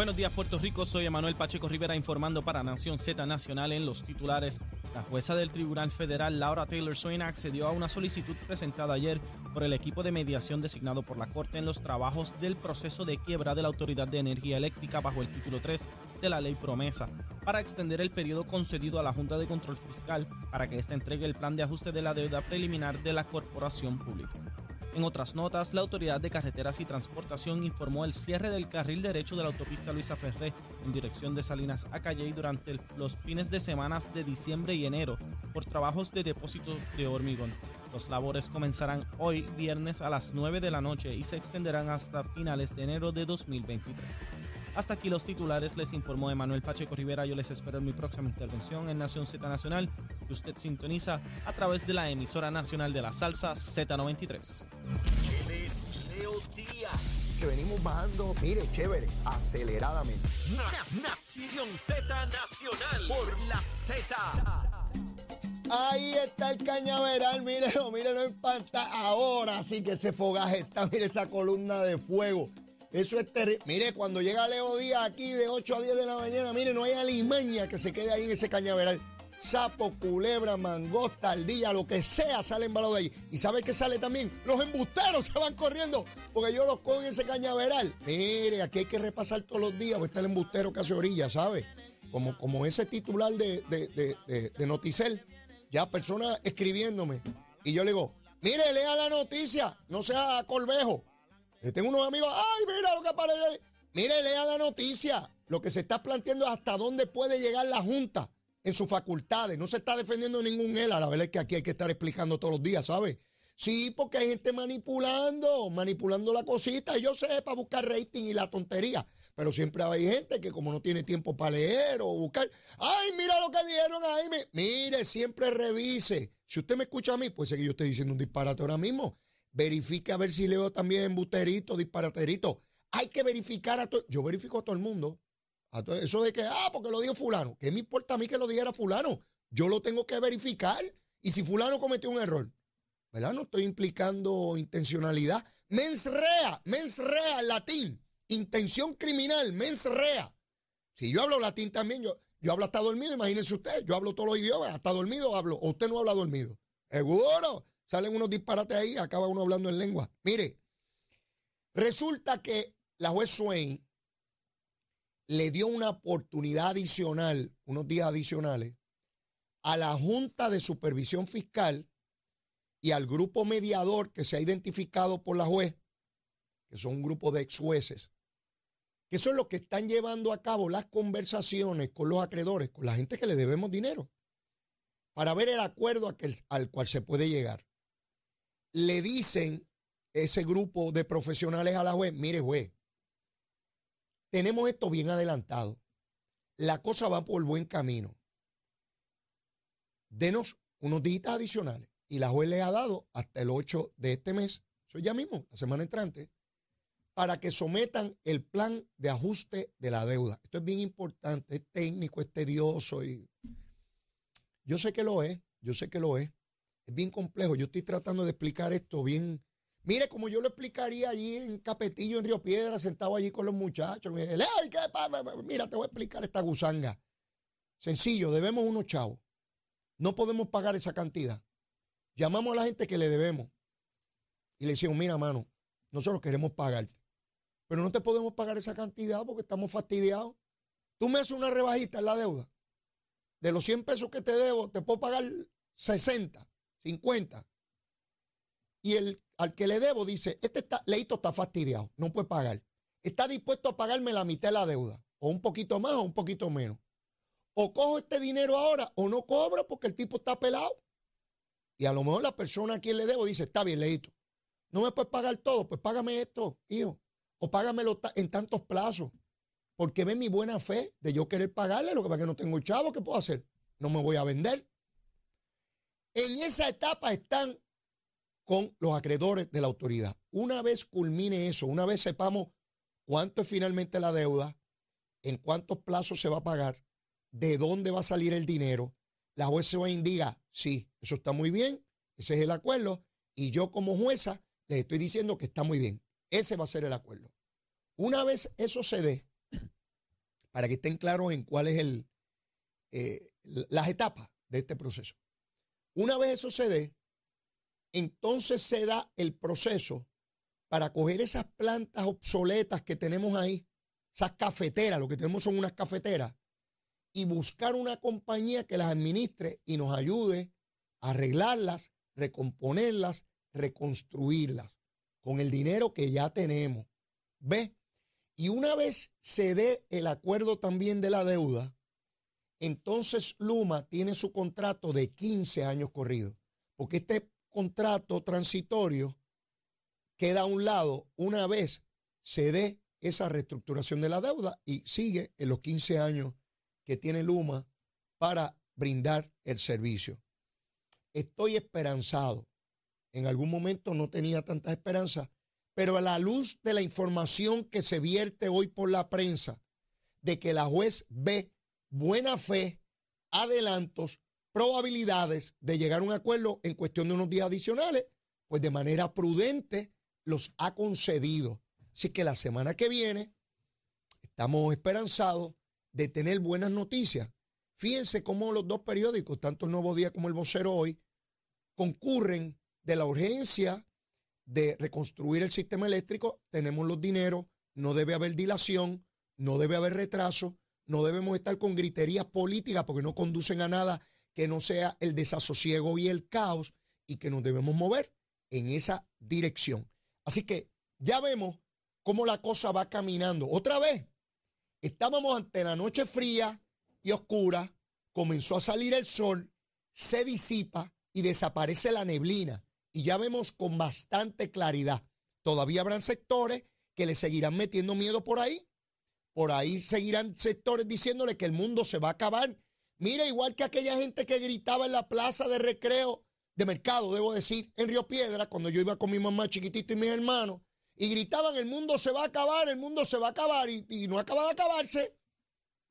Buenos días, Puerto Rico. Soy Emanuel Pacheco Rivera informando para Nación Z Nacional en los titulares. La jueza del Tribunal Federal, Laura Taylor Swain, accedió a una solicitud presentada ayer por el equipo de mediación designado por la Corte en los trabajos del proceso de quiebra de la Autoridad de Energía Eléctrica bajo el título 3 de la ley promesa para extender el periodo concedido a la Junta de Control Fiscal para que ésta entregue el plan de ajuste de la deuda preliminar de la corporación pública. En otras notas, la Autoridad de Carreteras y Transportación informó el cierre del carril derecho de la autopista Luisa Ferré en dirección de Salinas a Calley durante los fines de semanas de diciembre y enero por trabajos de depósito de hormigón. Los labores comenzarán hoy viernes a las 9 de la noche y se extenderán hasta finales de enero de 2023. Hasta aquí los titulares, les informó Emanuel Pacheco Rivera. Yo les espero en mi próxima intervención en Nación Z Nacional, que usted sintoniza a través de la emisora nacional de la salsa Z93. Leo Que venimos bajando, mire, chévere, aceleradamente. Nación Z Nacional por la Z. Ahí está el cañaveral, mírelo, mírelo en pantalla. Ahora sí que ese fogaje está, mire esa columna de fuego. Eso es terrible. Mire, cuando llega Leo Díaz aquí de 8 a 10 de la mañana, mire, no hay alimaña que se quede ahí en ese cañaveral. Sapo, culebra, mangosta, ardilla, lo que sea, sale embalado de ahí. ¿Y sabe qué sale también? Los embusteros se van corriendo porque yo los cojo en ese cañaveral. Mire, aquí hay que repasar todos los días, porque está el embustero hace orilla, ¿sabe? Como, como ese titular de, de, de Noticel, ya personas escribiéndome. Y yo le digo, mire, lea la noticia, no sea colvejo. Tengo unos amigos, ay, mira lo que aparece. Mire, lea la noticia. Lo que se está planteando es hasta dónde puede llegar la Junta en sus facultades. No se está defendiendo ningún ELA. La verdad es que aquí hay que estar explicando todos los días, ¿sabes? Sí, porque hay gente manipulando, manipulando la cosita. yo sé, para buscar rating y la tontería. Pero siempre hay gente que como no tiene tiempo para leer o buscar, ay, mira lo que dijeron ahí. Mire, siempre revise. Si usted me escucha a mí, pues sé que yo estoy diciendo un disparate ahora mismo. Verifique a ver si leo también embusterito, disparaterito. Hay que verificar a todo. Yo verifico a todo el mundo. Eso de que, ah, porque lo dijo fulano. ¿Qué me importa a mí que lo dijera fulano? Yo lo tengo que verificar. Y si fulano cometió un error, ¿verdad? No estoy implicando intencionalidad. Mens rea, mens rea, latín. Intención criminal, mens rea. Si yo hablo latín también, yo, yo hablo hasta dormido, imagínense usted. Yo hablo todos los idiomas, hasta dormido hablo. O usted no habla dormido. Seguro. Salen unos disparates ahí, acaba uno hablando en lengua. Mire, resulta que la juez Swain le dio una oportunidad adicional, unos días adicionales, a la Junta de Supervisión Fiscal y al grupo mediador que se ha identificado por la juez, que son un grupo de ex jueces, que son los que están llevando a cabo las conversaciones con los acreedores, con la gente que le debemos dinero, para ver el acuerdo al cual se puede llegar. Le dicen ese grupo de profesionales a la juez, mire juez, tenemos esto bien adelantado, la cosa va por buen camino, denos unos días adicionales. Y la juez le ha dado hasta el 8 de este mes, eso ya mismo, la semana entrante, para que sometan el plan de ajuste de la deuda. Esto es bien importante, es técnico, es tedioso y yo sé que lo es, yo sé que lo es bien complejo. Yo estoy tratando de explicar esto bien. Mire, como yo lo explicaría allí en Capetillo, en Río Piedra, sentado allí con los muchachos. Mira, te voy a explicar esta gusanga. Sencillo, debemos unos chavos. No podemos pagar esa cantidad. Llamamos a la gente que le debemos. Y le decimos, mira, mano, nosotros queremos pagarte. Pero no te podemos pagar esa cantidad porque estamos fastidiados. Tú me haces una rebajita en la deuda. De los 100 pesos que te debo, te puedo pagar 60. 50. Y el, al que le debo dice, este está, leito está fastidiado, no puede pagar. Está dispuesto a pagarme la mitad de la deuda, o un poquito más o un poquito menos. O cojo este dinero ahora o no cobro porque el tipo está pelado. Y a lo mejor la persona a quien le debo dice, está bien, leito. No me puedes pagar todo, pues págame esto, hijo. O págamelo en tantos plazos. Porque ve mi buena fe de yo querer pagarle, lo que pasa que no tengo chavo, ¿qué puedo hacer? No me voy a vender. En esa etapa están con los acreedores de la autoridad. Una vez culmine eso, una vez sepamos cuánto es finalmente la deuda, en cuántos plazos se va a pagar, de dónde va a salir el dinero, la jueza va a sí, eso está muy bien, ese es el acuerdo, y yo como jueza les estoy diciendo que está muy bien. Ese va a ser el acuerdo. Una vez eso se dé, para que estén claros en cuáles el, eh, las etapas de este proceso. Una vez eso se dé, entonces se da el proceso para coger esas plantas obsoletas que tenemos ahí, esas cafeteras, lo que tenemos son unas cafeteras, y buscar una compañía que las administre y nos ayude a arreglarlas, recomponerlas, reconstruirlas con el dinero que ya tenemos. ¿Ve? Y una vez se dé el acuerdo también de la deuda, entonces Luma tiene su contrato de 15 años corrido, porque este contrato transitorio queda a un lado una vez se dé esa reestructuración de la deuda y sigue en los 15 años que tiene Luma para brindar el servicio. Estoy esperanzado. En algún momento no tenía tanta esperanza, pero a la luz de la información que se vierte hoy por la prensa, de que la juez ve buena fe, adelantos, probabilidades de llegar a un acuerdo en cuestión de unos días adicionales, pues de manera prudente los ha concedido. Así que la semana que viene estamos esperanzados de tener buenas noticias. Fíjense cómo los dos periódicos, tanto el Nuevo Día como el Vocero hoy, concurren de la urgencia de reconstruir el sistema eléctrico. Tenemos los dineros, no debe haber dilación, no debe haber retraso, no debemos estar con griterías políticas porque no conducen a nada que no sea el desasosiego y el caos y que nos debemos mover en esa dirección. Así que ya vemos cómo la cosa va caminando. Otra vez, estábamos ante la noche fría y oscura, comenzó a salir el sol, se disipa y desaparece la neblina. Y ya vemos con bastante claridad. Todavía habrán sectores que le seguirán metiendo miedo por ahí. Por ahí seguirán sectores diciéndole que el mundo se va a acabar. Mira, igual que aquella gente que gritaba en la plaza de recreo, de mercado, debo decir, en Río Piedra, cuando yo iba con mi mamá chiquitito y mis hermanos, y gritaban, el mundo se va a acabar, el mundo se va a acabar, y, no acaba de acabarse.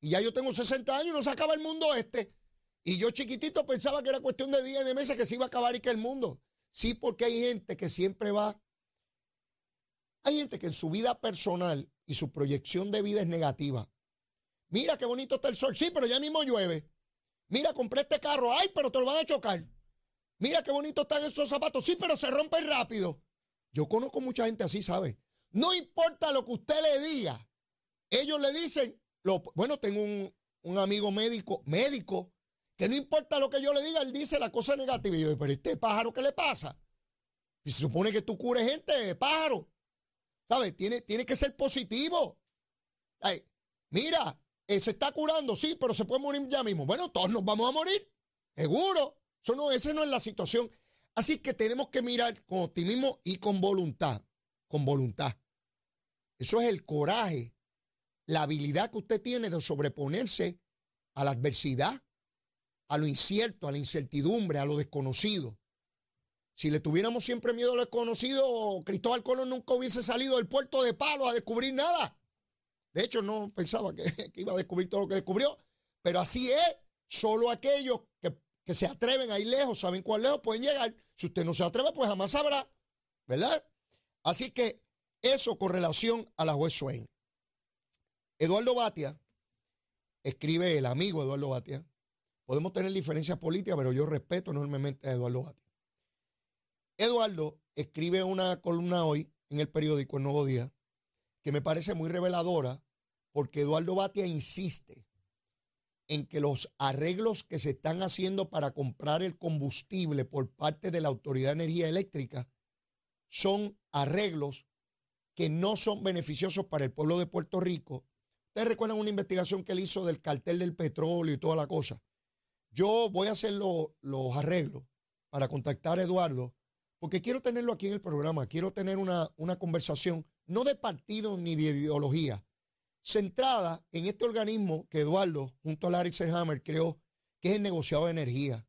Y ya yo tengo 60 años y no se acaba el mundo este. Y yo chiquitito pensaba que era cuestión de días y de meses que se iba a acabar y que el mundo. Sí, porque hay gente que siempre va. Hay gente que en su vida personal y su proyección de vida es negativa. Mira qué bonito está el sol. Sí, pero ya mismo llueve. Mira, compré este carro. Ay, pero te lo van a chocar. Mira qué bonito están esos zapatos. Sí, pero se rompen rápido. Yo conozco mucha gente así, ¿sabe? No importa lo que usted le diga. Ellos le dicen, bueno, tengo un, un amigo médico, médico, que no importa lo que yo le diga, él dice la cosa negativa. Y yo, pero este pájaro, ¿qué le pasa? Y se supone que tú cures gente, pájaro. ¿Sabes? Tiene, tiene que ser positivo. mira, eh, se está curando, sí, pero se puede morir ya mismo. Bueno, todos nos vamos a morir, seguro. Eso no, esa no es la situación. Así que tenemos que mirar con optimismo y con voluntad. Con voluntad. Eso es el coraje, la habilidad que usted tiene de sobreponerse a la adversidad, a lo incierto, a la incertidumbre, a lo desconocido. Si le tuviéramos siempre miedo a lo desconocido, Cristóbal Colón nunca hubiese salido del puerto de Palos a descubrir nada. De hecho, no pensaba que, iba a descubrir todo lo que descubrió. Pero así es. Solo aquellos que, que, se atreven a ir lejos, saben cuál lejos pueden llegar. Si usted no se atreve, pues jamás sabrá. ¿Verdad? Así que eso con relación a la juez Swain. Eduardo Batia, escribe el amigo Eduardo Batia, Podemos tener diferencias políticas, pero yo respeto enormemente a Eduardo Batia. Eduardo escribe una columna hoy en el periódico El Nuevo Día que me parece muy reveladora porque Eduardo Batia insiste en que los arreglos que se están haciendo para comprar el combustible por parte de la Autoridad de Energía Eléctrica son arreglos que no son beneficiosos para el pueblo de Puerto Rico. Ustedes recuerdan una investigación que él hizo del cartel del petróleo y toda la cosa. Yo voy a hacer los arreglos para contactar a Eduardo, porque quiero tenerlo aquí en el programa, quiero tener una, una conversación, no de partido ni de ideología, centrada en este organismo que Eduardo, junto a Larry Selhammer, creó, que es el negociado de energía.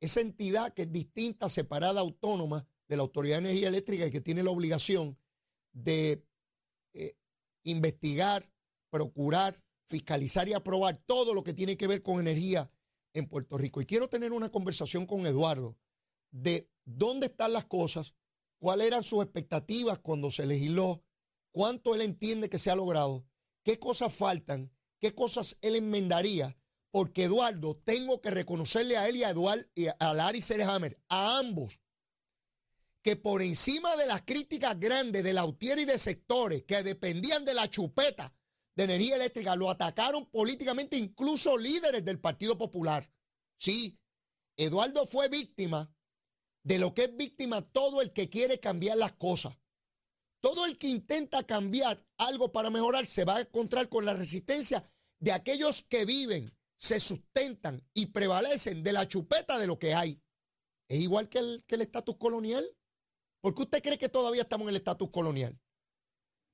Esa entidad que es distinta, separada, autónoma de la Autoridad de Energía Eléctrica y que tiene la obligación de eh, investigar, procurar, fiscalizar y aprobar todo lo que tiene que ver con energía en Puerto Rico. Y quiero tener una conversación con Eduardo de dónde están las cosas, cuáles eran sus expectativas cuando se legisló, cuánto él entiende que se ha logrado, qué cosas faltan, qué cosas él enmendaría, porque Eduardo, tengo que reconocerle a él y a Eduardo y a Larry Serhammer, a ambos, que por encima de las críticas grandes de Lautier y de sectores que dependían de la chupeta de energía eléctrica, lo atacaron políticamente incluso líderes del Partido Popular. Sí, Eduardo fue víctima de lo que es víctima todo el que quiere cambiar las cosas. Todo el que intenta cambiar algo para mejorar se va a encontrar con la resistencia de aquellos que viven, se sustentan y prevalecen de la chupeta de lo que hay. Es igual que el, estatus colonial. ¿Por qué usted cree que todavía estamos en el estatus colonial?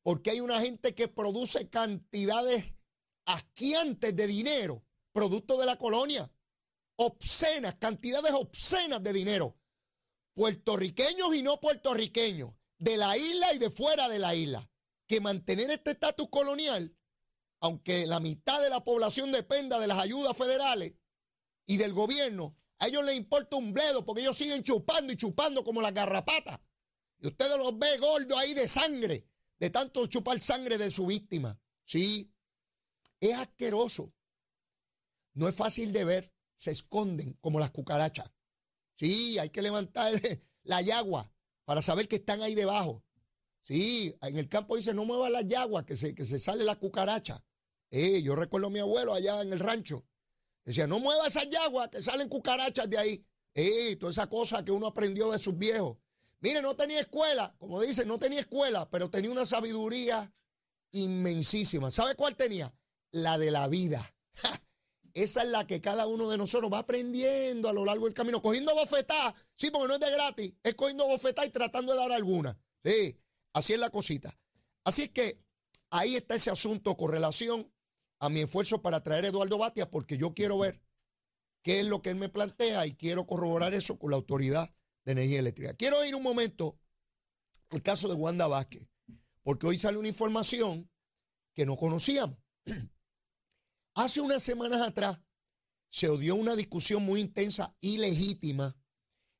Porque hay una gente que produce cantidades asquiantes de dinero, producto de la colonia. Obscenas, cantidades obscenas de dinero. Puertorriqueños y no puertorriqueños, de la isla y de fuera de la isla. Que mantener este estatus colonial, aunque la mitad de la población dependa de las ayudas federales y del gobierno, a ellos les importa un bledo porque ellos siguen chupando y chupando como las garrapatas. Y ustedes los ve gordos ahí de sangre, de tanto chupar sangre de su víctima. Sí, es asqueroso. No es fácil de ver, se esconden como las cucarachas. Sí, hay que levantar la yagua para saber que están ahí debajo. Sí, en el campo dice, no mueva la yagua, que se, que se sale la cucaracha. Eh, yo recuerdo a mi abuelo allá en el rancho. Decía, no mueva esa yagua, que salen cucarachas de ahí. Eh, toda esa cosa que uno aprendió de sus viejos. Mire, no tenía escuela, como dicen, no tenía escuela, pero tenía una sabiduría inmensísima. ¿Sabe cuál tenía? La de la vida. Esa es la que cada uno de nosotros va aprendiendo a lo largo del camino, cogiendo bofetá, sí, porque no es de gratis, es cogiendo bofetá y tratando de dar alguna. Sí, así es la cosita. Así es que ahí está ese asunto con relación a mi esfuerzo para traer a Eduardo Batia, porque yo quiero ver qué es lo que él me plantea y quiero corroborar eso con la autoridad de energía eléctrica. Quiero ir un momento al caso de Wanda Vázquez, porque hoy sale una información que no conocíamos. Hace unas semanas atrás se odió una discusión muy intensa y legítima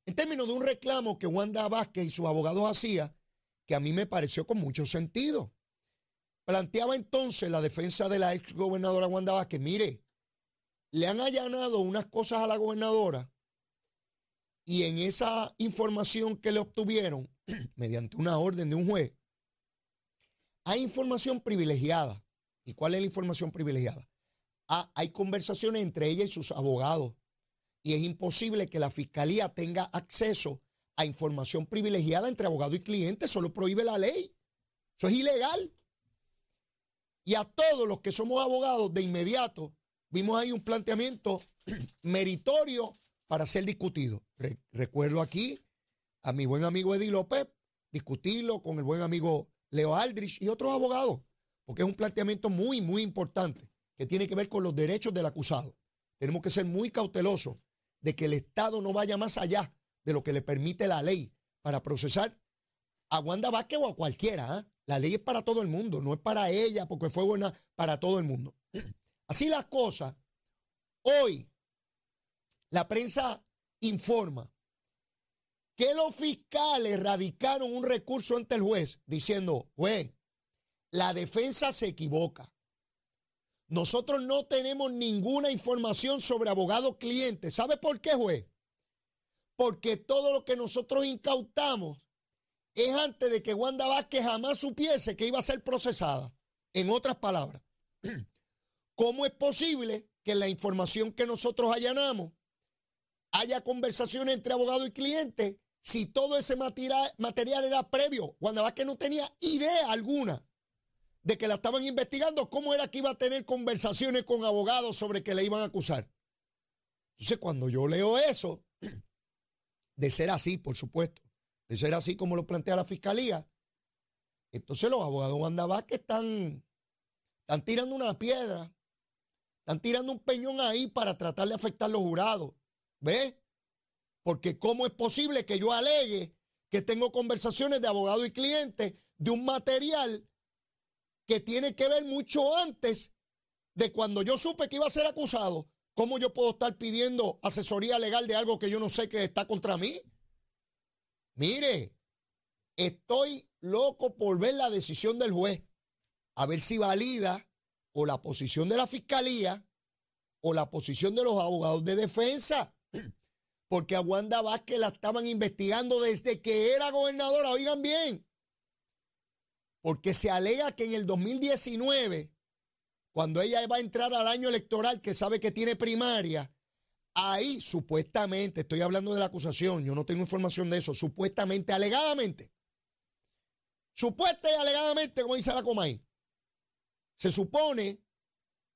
en términos de un reclamo que Wanda Vázquez y sus abogados hacían, que a mí me pareció con mucho sentido. Planteaba entonces la defensa de la ex gobernadora Wanda Vázquez, mire, le han allanado unas cosas a la gobernadora y en esa información que le obtuvieron, mediante una orden de un juez, hay información privilegiada. ¿Y cuál es la información privilegiada? Ah, hay conversaciones entre ella y sus abogados. Y es imposible que la fiscalía tenga acceso a información privilegiada entre abogado y cliente. Eso lo prohíbe la ley. Eso es ilegal. Y a todos los que somos abogados de inmediato, vimos ahí un planteamiento meritorio para ser discutido. recuerdo aquí a mi buen amigo Eddie López discutirlo con el buen amigo Leo Aldrich y otros abogados, porque es un planteamiento muy, muy importante que tiene que ver con los derechos del acusado. Tenemos que ser muy cautelosos de que el Estado no vaya más allá de lo que le permite la ley para procesar a Wanda Vázquez o a cualquiera. ¿ah? La ley es para todo el mundo, no es para ella porque fue buena, para todo el mundo. Así las cosas, hoy la prensa informa que los fiscales radicaron un recurso ante el juez diciendo, juez, la defensa se equivoca. Nosotros no tenemos ninguna información sobre abogado cliente. ¿Sabe por qué, juez? Porque todo lo que nosotros incautamos es antes de que Wanda Vázquez jamás supiese que iba a ser procesada. En otras palabras, ¿cómo es posible que la información que nosotros allanamos haya conversaciones entre abogado y cliente si todo ese material, era previo. Wanda Vázquez no tenía idea alguna de que la estaban investigando, cómo era que iba a tener conversaciones con abogados sobre que le iban a acusar. Entonces, cuando yo leo eso, de ser así, por supuesto, de ser así como lo plantea la fiscalía, entonces los abogados Wanda Vázquez están, están tirando una piedra, están tirando un peñón ahí para tratar de afectar a los jurados. ¿Ve? Porque ¿cómo es posible que yo alegue que tengo conversaciones de abogado y cliente de un material que tiene que ver mucho antes de cuando yo supe que iba a ser acusado? ¿Cómo yo puedo estar pidiendo asesoría legal de algo que yo no sé que está contra mí? Mire, estoy loco por ver la decisión del juez, a ver si valida o la posición de la fiscalía o la posición de los abogados de defensa. Porque a Wanda Vázquez la estaban investigando desde que era gobernadora, oigan bien. Porque se alega que en el 2019, cuando ella va a entrar al año electoral, que sabe que tiene primaria, ahí supuestamente, estoy hablando de la acusación, yo no tengo información de eso, supuestamente, alegadamente, supuesta y alegadamente, como dice la Comay, se supone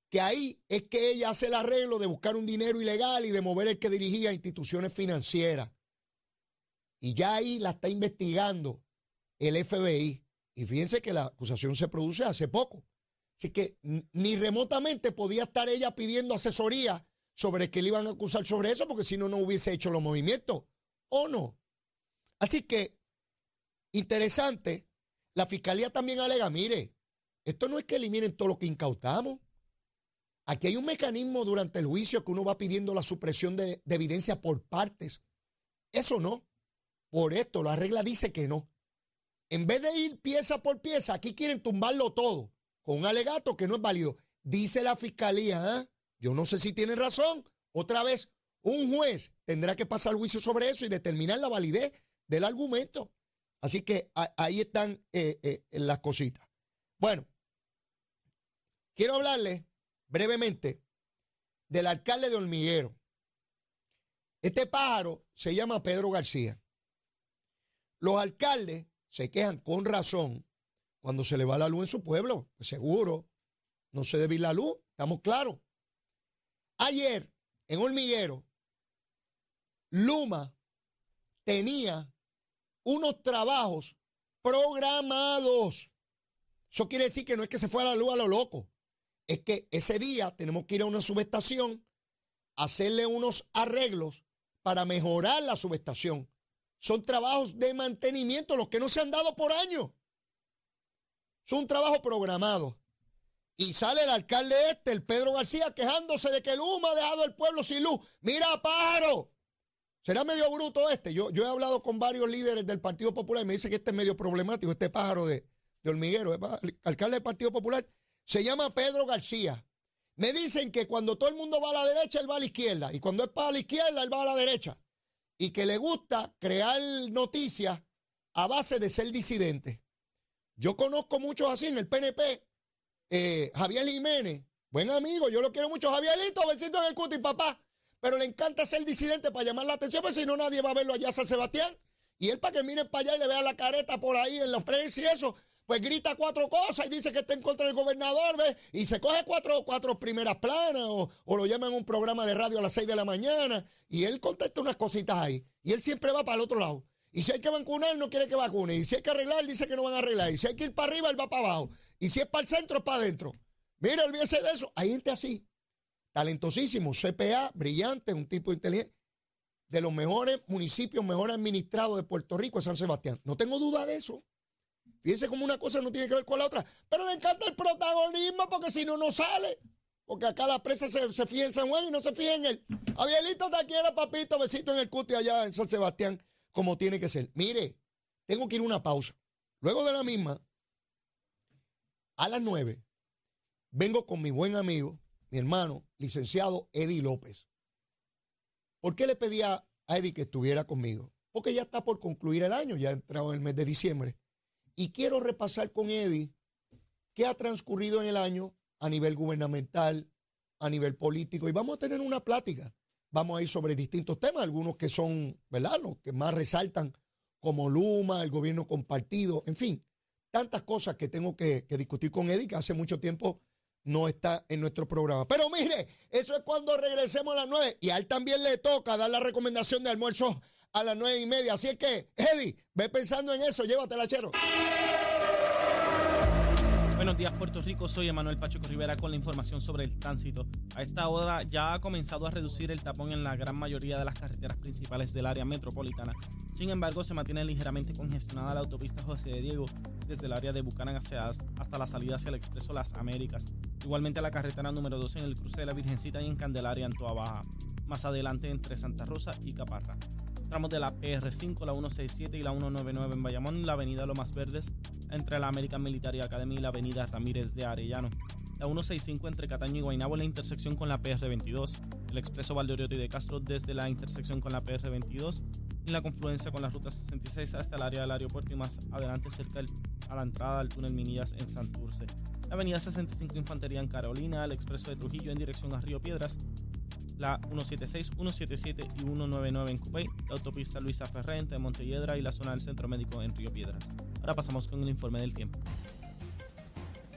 que ahí es que ella hace el arreglo de buscar un dinero ilegal y de mover el que dirigía instituciones financieras. Y ya ahí la está investigando el FBI. Y fíjense que la acusación se produce hace poco. Así que ni remotamente podía estar ella pidiendo asesoría sobre qué le iban a acusar sobre eso, porque si no, no hubiese hecho los movimientos. ¿O no? Así que, interesante, la fiscalía también alega, mire, esto no es que eliminen todo lo que incautamos. Aquí hay un mecanismo durante el juicio que uno va pidiendo la supresión de, evidencia por partes. Eso no. Por esto, la regla dice que no. En vez de ir pieza por pieza, aquí quieren tumbarlo todo con un alegato que no es válido. Dice la fiscalía, ¿eh? yo no sé si tiene razón. Otra vez, un juez tendrá que pasar juicio sobre eso y determinar la validez del argumento. Así que ahí están eh, eh, las cositas. Bueno, quiero hablarle brevemente del alcalde de Hormiguero. Este pájaro se llama Pedro García. Los alcaldes se quejan con razón cuando se le va la luz en su pueblo. Pues seguro, no se debe ir la luz, estamos claros. Ayer, en Hormiguero, Luma tenía unos trabajos programados. Eso quiere decir que no es que se fue a la luz a lo loco es que ese día tenemos que ir a una subestación, hacerle unos arreglos para mejorar la subestación. Son trabajos de mantenimiento, los que no se han dado por años. Son un trabajo programado. Y sale el alcalde este, el Pedro García, quejándose de que el humo ha dejado el pueblo sin luz. Mira, pájaro. Será medio bruto este. Yo, yo he hablado con varios líderes del Partido Popular y me dice que este es medio problemático, este pájaro de, de hormiguero, el alcalde del Partido Popular. Se llama Pedro García. Me dicen que cuando todo el mundo va a la derecha, él va a la izquierda. Y cuando es para la izquierda, él va a la derecha. Y que le gusta crear noticias a base de ser disidente. Yo conozco muchos así en el PNP. Eh, Javier Jiménez, buen amigo, yo lo quiero mucho. Javierito, besito en el cuti, papá. Pero le encanta ser disidente para llamar la atención, porque si no nadie va a verlo allá a San Sebastián. Y él para que miren para allá y le vea la careta por ahí en los precios y eso, pues grita cuatro cosas y dice que está en contra del gobernador, ¿ves? Y se coge cuatro, cuatro primeras planas o, lo llaman en un programa de radio a las seis de la mañana y él contesta unas cositas ahí. Y él siempre va para el otro lado. Y si hay que vacunar, no quiere que vacune. Y si hay que arreglar, dice que no van a arreglar. Y si hay que ir para arriba, él va para abajo. Y si es para el centro, es para adentro. Mira, olvídese de eso. Hay gente así. Talentosísimo, CPA, brillante, un tipo inteligente. De los mejores municipios, mejor administrados de Puerto Rico es San Sebastián. No tengo duda de eso. Fíjense como una cosa no tiene que ver con la otra. Pero le encanta el protagonismo porque si no, no sale. Porque acá la presa se, se en San Juan y no se fija en él. Abielito te quiere, papito, besito en el cuti allá en San Sebastián, como tiene que ser. Mire, tengo que ir a una pausa. Luego de la misma, a las nueve, vengo con mi buen amigo, mi hermano, licenciado Eddie López. ¿Por qué le pedía a Eddie que estuviera conmigo? Porque ya está por concluir el año, ya ha entrado en el mes de diciembre. Y quiero repasar con Eddie qué ha transcurrido en el año a nivel gubernamental, a nivel político, y vamos a tener una plática. Vamos a ir sobre distintos temas, algunos que son, ¿verdad?, los que más resaltan, como Luma, el gobierno compartido, en fin, tantas cosas que tengo que, discutir con Eddie, que hace mucho tiempo no está en nuestro programa. Pero mire, eso es cuando regresemos a las nueve. Y a él también le toca dar la recomendación de almuerzo a las nueve y media. Así es que, Eddie, ve pensando en eso, llévatela, chero. Buenos días, Puerto Rico. Soy Emanuel Pacheco Rivera con la información sobre el tránsito. A esta hora ya ha comenzado a reducir el tapón en la gran mayoría de las carreteras principales del área metropolitana. Sin embargo, se mantiene ligeramente congestionada la autopista José de Diego desde el área de Bucanan hasta la salida hacia el Expreso Las Américas. Igualmente la carretera número 12 en el cruce de la Virgencita y en Candelaria, en Toa Baja. Más adelante entre Santa Rosa y Caparra tramos de la PR5, la 167 y la 199 en Bayamón, la avenida Lomas Verdes, entre la American Military Academy y la avenida Ramírez de Arellano. la 165 entre Cataño y Guaynabo en la intersección con la PR22, el expreso Valdoriotti de Castro desde la intersección con la PR22 y la confluencia con la ruta 66 hasta el área del aeropuerto y más adelante cerca a la entrada del túnel Minillas en Santurce. La avenida 65 Infantería en Carolina, el expreso de Trujillo en dirección a Río Piedras, la 176, 177 y 199 en Cupey, la autopista Luisa Ferrente en Montelledra y la zona del Centro Médico en Río Piedras. Ahora pasamos con el informe del tiempo.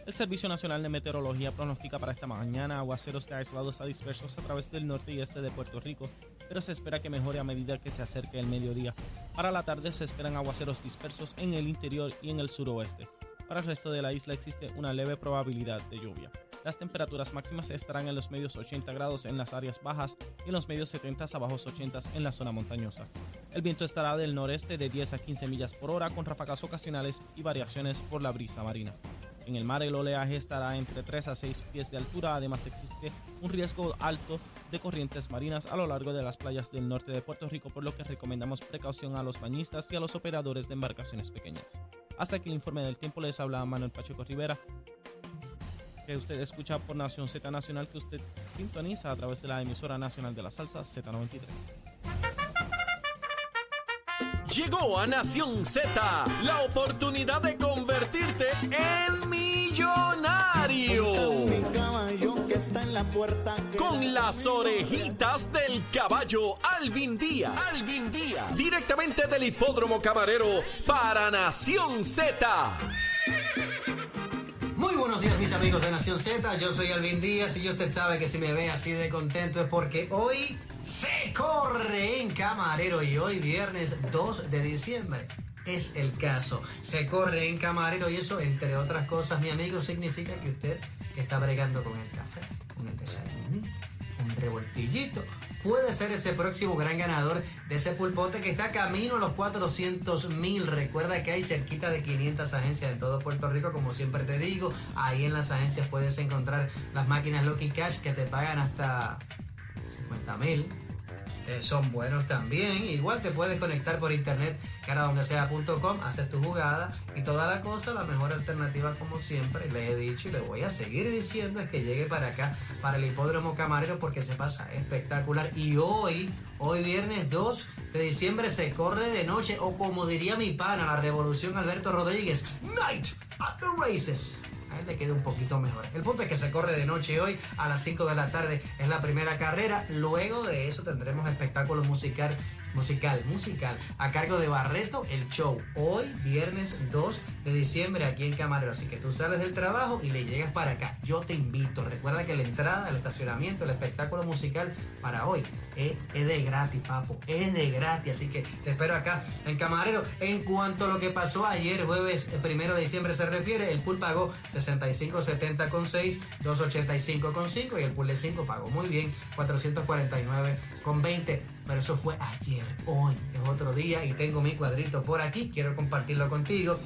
El Servicio Nacional de Meteorología pronostica para esta mañana aguaceros de aislados a dispersos a través del norte y este de Puerto Rico, pero se espera que mejore a medida que se acerque el mediodía. Para la tarde se esperan aguaceros dispersos en el interior y en el suroeste. Para el resto de la isla existe una leve probabilidad de lluvia. Las temperaturas máximas estarán en los medios 80 grados en las áreas bajas y en los medios 70 a bajos 80 en la zona montañosa. El viento estará del noreste de 10 a 15 millas por hora con ráfagas ocasionales y variaciones por la brisa marina. En el mar el oleaje estará entre 3 a 6 pies de altura, además existe un riesgo alto de corrientes marinas a lo largo de las playas del norte de Puerto Rico, por lo que recomendamos precaución a los bañistas y a los operadores de embarcaciones pequeñas. Hasta aquí el informe del tiempo les habla Manuel Pacheco Rivera, que usted escucha por Nación Z Nacional, que usted sintoniza a través de la emisora nacional de la salsa Z93. Llegó a Nación Z la oportunidad de convertirte en millonario. Con las orejitas del caballo Alvin Díaz. Alvin Díaz. Directamente del hipódromo camarero para Nación Z. Muy buenos días mis amigos de Nación Z, yo soy Alvin Díaz y usted sabe que si me ve así de contento es porque hoy se corre en Camarero y hoy viernes 2 de diciembre. Es el caso, se corre en Camarero y eso entre otras cosas mi amigo significa que usted está bregando con el café, con el desayuno, un revoltillito, puede ser ese próximo gran ganador de ese pulpote que está camino a los 400 mil. Recuerda que hay cerquita de 500 agencias en todo Puerto Rico, como siempre te digo. Ahí en las agencias puedes encontrar las máquinas Lucky Cash que te pagan hasta 50 mil son buenos también. Igual te puedes conectar por internet, caradondesea.com, hacer tu jugada y toda la cosa. La mejor alternativa, como siempre, le he dicho y le voy a seguir diciendo, es que llegue para acá, para el hipódromo camarero, porque se pasa espectacular. Y hoy, hoy viernes 2 de diciembre, se corre de noche, o como diría mi pana, la revolución Alberto Rodríguez, Night at the Races a él le queda un poquito mejor. El punto es que se corre de noche hoy a las 5 de la tarde es la primera carrera. Luego de eso tendremos espectáculo musical musical, musical, a cargo de Barreto, el show, hoy, viernes 2 de diciembre, aquí en Camarero. Así que tú sales del trabajo y le llegas para acá. Yo te invito. Recuerda que la entrada, el estacionamiento, el espectáculo musical para hoy es, de gratis, papo. Es de gratis. Así que te espero acá en Camarero. En cuanto a lo que pasó ayer, jueves primero de diciembre, se refiere, el pool pagó 65.70 con 6, 285 con 5 y el pool de 5 pagó muy bien, 449 con 20 pero eso fue ayer, hoy es otro día y tengo mi cuadrito por aquí, quiero compartirlo contigo.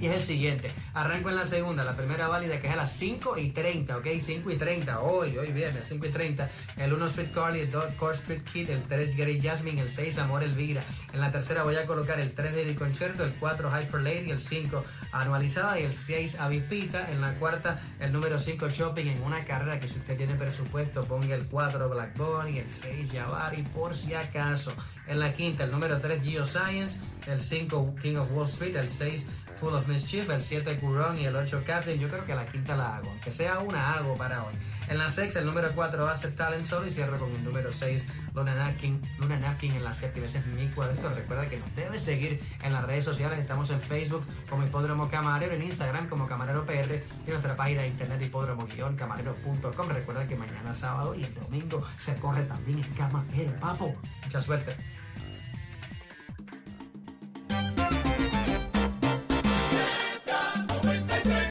Y es el siguiente. Arranco en la segunda, la primera válida que es a las 5 y 30, ¿ok? 5 y 30, hoy, hoy viernes, 5 y 30. El 1 Street Carly, el 2 Core Street Kid, el 3 Gary Jasmine, el 6 Amor Elvira. En la tercera voy a colocar el 3 Baby Concerto, el 4 Hyper Lady, el 5 Anualizada y el 6 Avipita. En la cuarta, el número 5 Shopping en una carrera que si usted tiene presupuesto, ponga el 4 Black Bunny, el 6 Javari por si acaso. En la quinta, el número 3 Geoscience, el 5 King of Wall Street, el 6 Full of Mischief, el 7 Curón y el 8 Captain. Yo creo que la quinta la hago, aunque sea una hago para hoy. En la sexta, el número 4 Asset Talent Solo y cierro con el número 6 Luna Napkin. Luna Napkin en la séptima. Ese es mi cuadrito. Recuerda que nos debes seguir en las redes sociales. Estamos en Facebook como Hipódromo Camarero, en Instagram como Camarero PR y nuestra página de internet hipódromo-camarero.com. Recuerda que mañana sábado y el domingo se corre también en Camarero, papo. Mucha suerte.